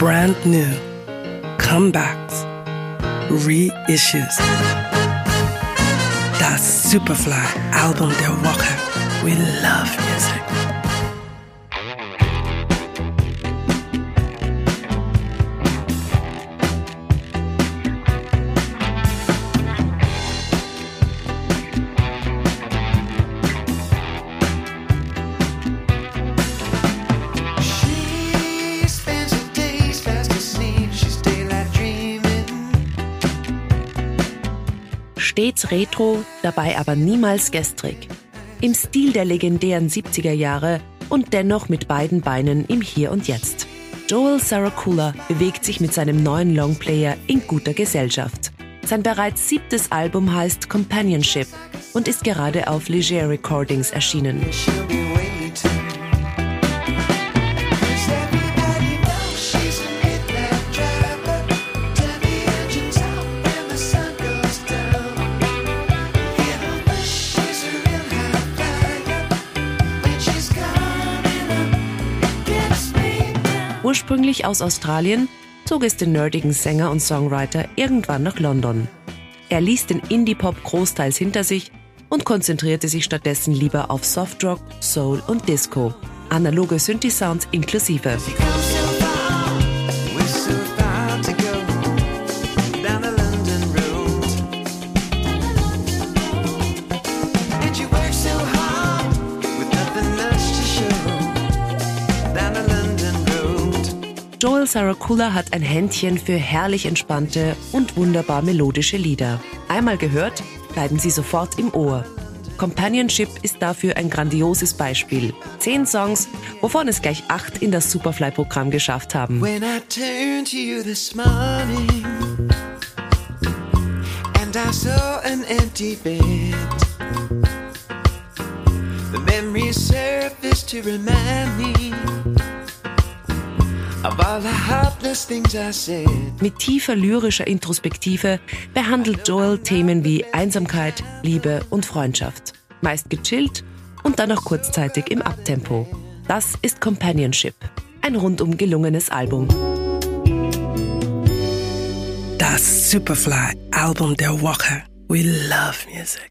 brand new, comebacks, reissues. Das Superfly-Album der Woche. We love music. Stets retro, dabei aber niemals gestrig. Im Stil der legendären 70er Jahre und dennoch mit beiden Beinen im Hier und Jetzt. Joel Saracula bewegt sich mit seinem neuen Longplayer in guter Gesellschaft. Sein bereits siebtes Album heißt Companionship und ist gerade auf Leger Recordings erschienen. Ursprünglich aus Australien zog es den nerdigen Sänger und Songwriter irgendwann nach London. Er ließ den Indie-Pop großteils hinter sich und konzentrierte sich stattdessen lieber auf Softrock, Soul und Disco. Analoge Synthi-Sounds inklusive. Down the Joel Saracula hat ein Händchen für herrlich entspannte und wunderbar melodische Lieder. Einmal gehört, bleiben sie sofort im Ohr. Companionship ist dafür ein grandioses Beispiel. Zehn Songs, wovon es gleich acht in das Superfly-Programm geschafft haben. When I saw an empty bed, the memories surfaced to remind me Mit tiefer lyrischer Introspektive behandelt Joel Themen wie Einsamkeit, Liebe und Freundschaft. Meist gechillt und dann auch kurzzeitig im Abtempo. Das ist Companionship. Ein rundum gelungenes Album. Das Superfly-Album der Woche. We love music.